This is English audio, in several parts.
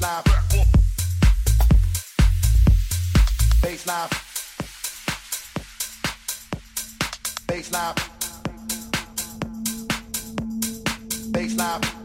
Baseline. Baseline. Baseline. Baseline.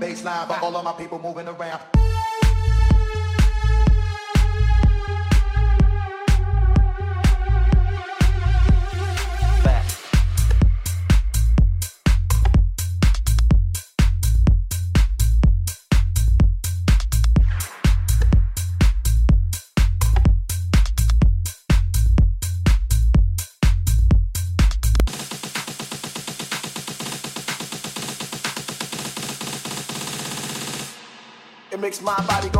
baseline, but all of my people moving around. my body.